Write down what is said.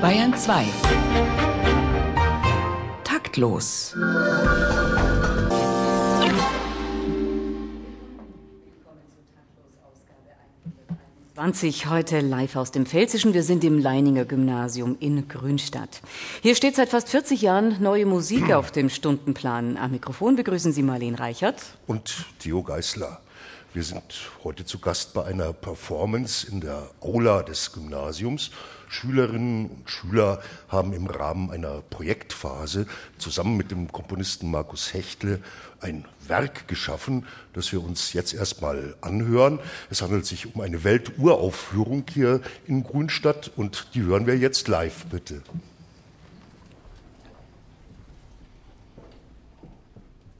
Bayern 2 Taktlos 20 heute live aus dem Pfälzischen. Wir sind im Leininger Gymnasium in Grünstadt. Hier steht seit fast 40 Jahren neue Musik auf dem Stundenplan. Am Mikrofon begrüßen Sie Marlene Reichert und Theo Geißler. Wir sind heute zu Gast bei einer Performance in der Aula des Gymnasiums. Schülerinnen und Schüler haben im Rahmen einer Projektphase zusammen mit dem Komponisten Markus Hechtle ein Werk geschaffen, das wir uns jetzt erstmal anhören. Es handelt sich um eine Welturaufführung hier in Grünstadt und die hören wir jetzt live, bitte.